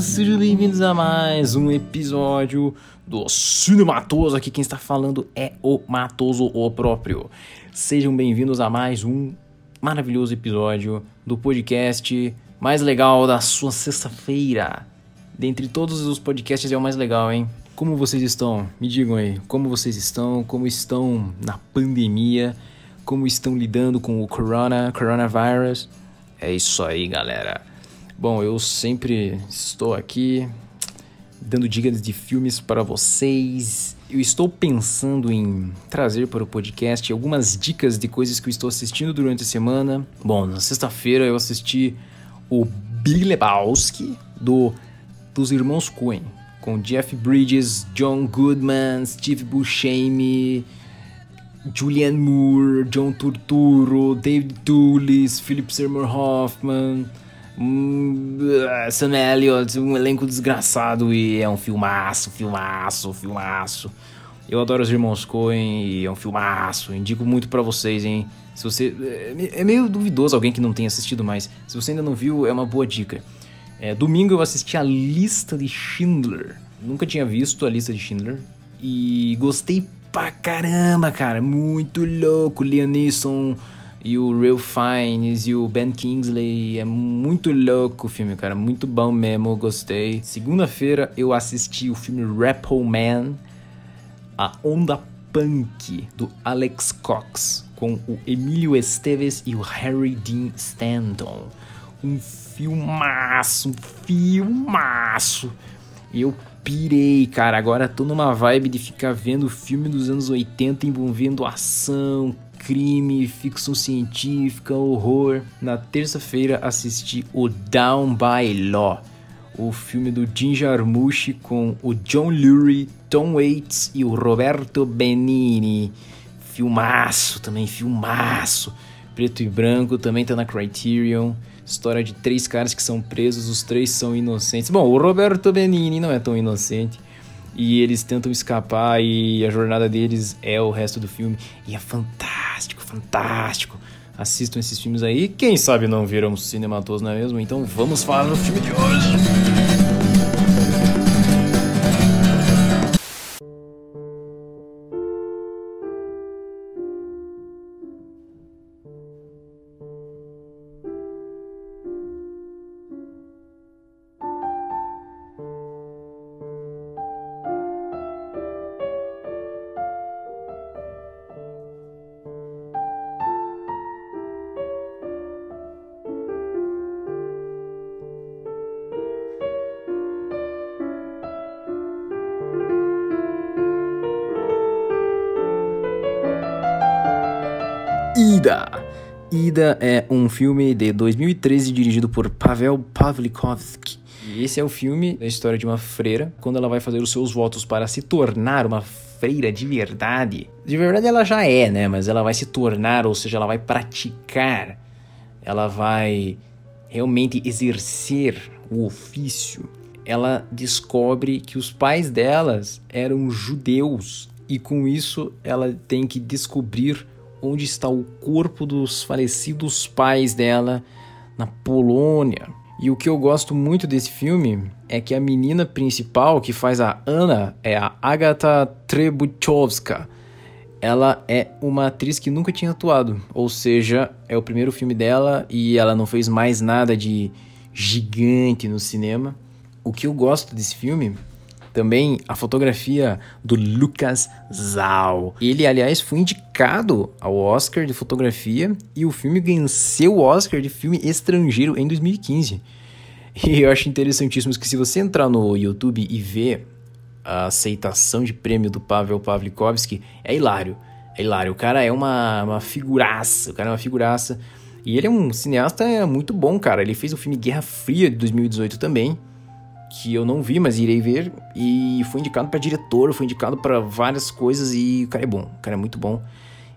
sejam bem-vindos a mais um episódio do Cinematoso. Aqui quem está falando é o Matoso o próprio. Sejam bem-vindos a mais um maravilhoso episódio do podcast mais legal da sua sexta-feira. Dentre todos os podcasts é o mais legal, hein? Como vocês estão? Me digam aí, como vocês estão? Como estão na pandemia? Como estão lidando com o corona, coronavirus? É isso aí, galera. Bom, eu sempre estou aqui dando dicas de filmes para vocês. Eu estou pensando em trazer para o podcast algumas dicas de coisas que eu estou assistindo durante a semana. Bom, na sexta-feira eu assisti o Big Lebowski do dos irmãos Coen, com Jeff Bridges, John Goodman, Steve Buscemi, Julianne Moore, John Turturro, David Toulis, Philip Seymour Hoffman, Sam Elliott, um elenco desgraçado e é um filmaço, filmaço, filmaço. Eu adoro os irmãos Coen e é um filmaço. Indico muito para vocês, hein? Se você é meio duvidoso alguém que não tenha assistido, mas se você ainda não viu, é uma boa dica. É, domingo eu assisti a lista de Schindler. Nunca tinha visto a lista de Schindler e gostei pra caramba, cara. Muito louco. Liam Neeson e o Real Fiennes e o Ben Kingsley. É muito louco o filme, cara. Muito bom mesmo, gostei. Segunda-feira eu assisti o filme Repo Man, A Onda Punk, do Alex Cox, com o Emílio Esteves e o Harry Dean Stanton. Um filmaço, um filmaço. Eu pirei, cara. Agora tô numa vibe de ficar vendo filme dos anos 80 envolvendo ação, crime, ficção científica, horror. Na terça-feira assisti o Down by Law, o filme do Jim Jarmusch com o John Lurie, Tom Waits e o Roberto Benini. Filmaço também, filmaço. Preto e branco também tá na Criterion. História de três caras que são presos, os três são inocentes. Bom, o Roberto Benini não é tão inocente. E eles tentam escapar e a jornada deles é o resto do filme. E é fantástico, fantástico. Assistam esses filmes aí. Quem sabe não viram cinematosos, não é mesmo? Então vamos falar no filme de hoje. Ida. Ida é um filme de 2013 dirigido por Pavel Pavlikovsky. E esse é o filme da história de uma freira quando ela vai fazer os seus votos para se tornar uma freira de verdade. De verdade ela já é, né? Mas ela vai se tornar, ou seja, ela vai praticar. Ela vai realmente exercer o ofício. Ela descobre que os pais delas eram judeus e com isso ela tem que descobrir onde está o corpo dos falecidos pais dela na Polônia. E o que eu gosto muito desse filme é que a menina principal que faz a Ana é a Agatha Trebuchowska. Ela é uma atriz que nunca tinha atuado, ou seja, é o primeiro filme dela e ela não fez mais nada de gigante no cinema. O que eu gosto desse filme também a fotografia do Lucas Zal. Ele, aliás, foi indicado ao Oscar de fotografia e o filme venceu o Oscar de filme estrangeiro em 2015. E eu acho interessantíssimo que se você entrar no YouTube e ver a aceitação de prêmio do Pavel Pavlikovsky, é hilário. É hilário. O cara é uma, uma figuraça. O cara é uma figuraça. E ele é um cineasta muito bom, cara. Ele fez o filme Guerra Fria de 2018 também que eu não vi, mas irei ver. E foi indicado para diretor, foi indicado para várias coisas e o cara é bom, o cara é muito bom.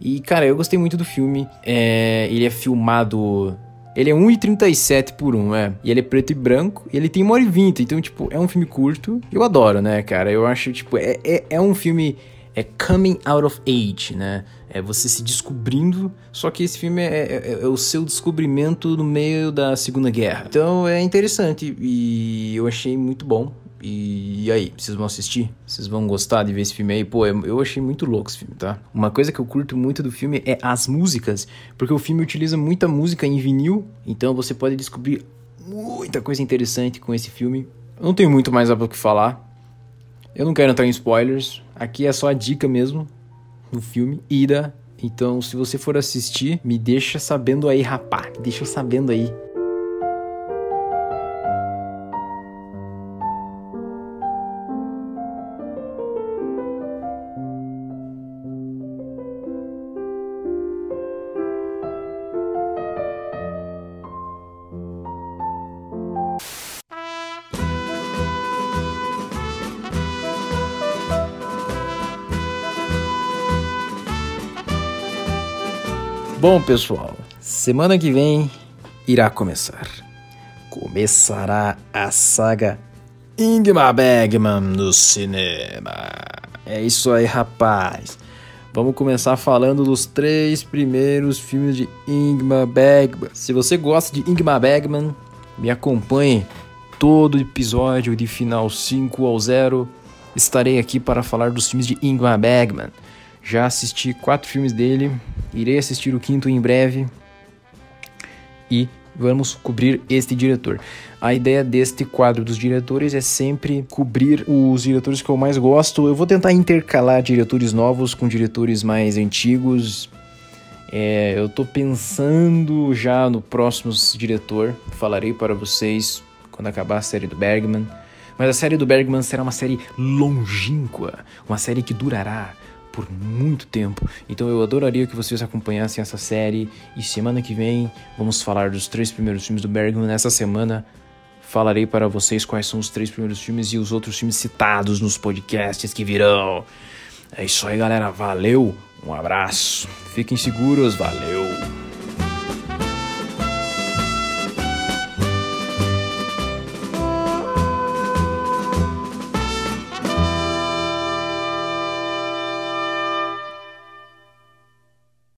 E, cara, eu gostei muito do filme. É, ele é filmado. Ele é 1,37 por 1, é. E ele é preto e branco. E ele tem 1 hora e 20. Então, tipo, é um filme curto. Eu adoro, né, cara? Eu acho, tipo, é, é, é um filme é Coming Out of Age, né? É você se descobrindo, só que esse filme é, é, é, o seu descobrimento no meio da Segunda Guerra. Então é interessante e eu achei muito bom. E, aí, vocês vão assistir? Vocês vão gostar de ver esse filme aí? Pô, eu achei muito louco esse filme, tá? Uma coisa que eu curto muito do filme é as músicas, porque o filme utiliza muita música em vinil, então você pode descobrir muita coisa interessante com esse filme. Eu não tenho muito mais que falar. Eu não quero entrar em spoilers. Aqui é só a dica mesmo do filme. Ida. Então, se você for assistir, me deixa sabendo aí, rapá. Deixa sabendo aí Bom, pessoal, semana que vem irá começar. Começará a saga Ingmar Bergman no cinema. É isso aí, rapaz. Vamos começar falando dos três primeiros filmes de Ingmar Bergman. Se você gosta de Ingmar Bergman, me acompanhe todo episódio de Final 5 ao 0. Estarei aqui para falar dos filmes de Ingmar Bergman. Já assisti quatro filmes dele, irei assistir o quinto em breve e vamos cobrir este diretor. A ideia deste quadro dos diretores é sempre cobrir os diretores que eu mais gosto. Eu vou tentar intercalar diretores novos com diretores mais antigos. É, eu tô pensando já no próximo diretor. Falarei para vocês quando acabar a série do Bergman. Mas a série do Bergman será uma série longínqua, uma série que durará por muito tempo. Então eu adoraria que vocês acompanhassem essa série e semana que vem vamos falar dos três primeiros filmes do Bergman. Nessa semana falarei para vocês quais são os três primeiros filmes e os outros filmes citados nos podcasts que virão. É isso aí, galera. Valeu. Um abraço. Fiquem seguros. Valeu.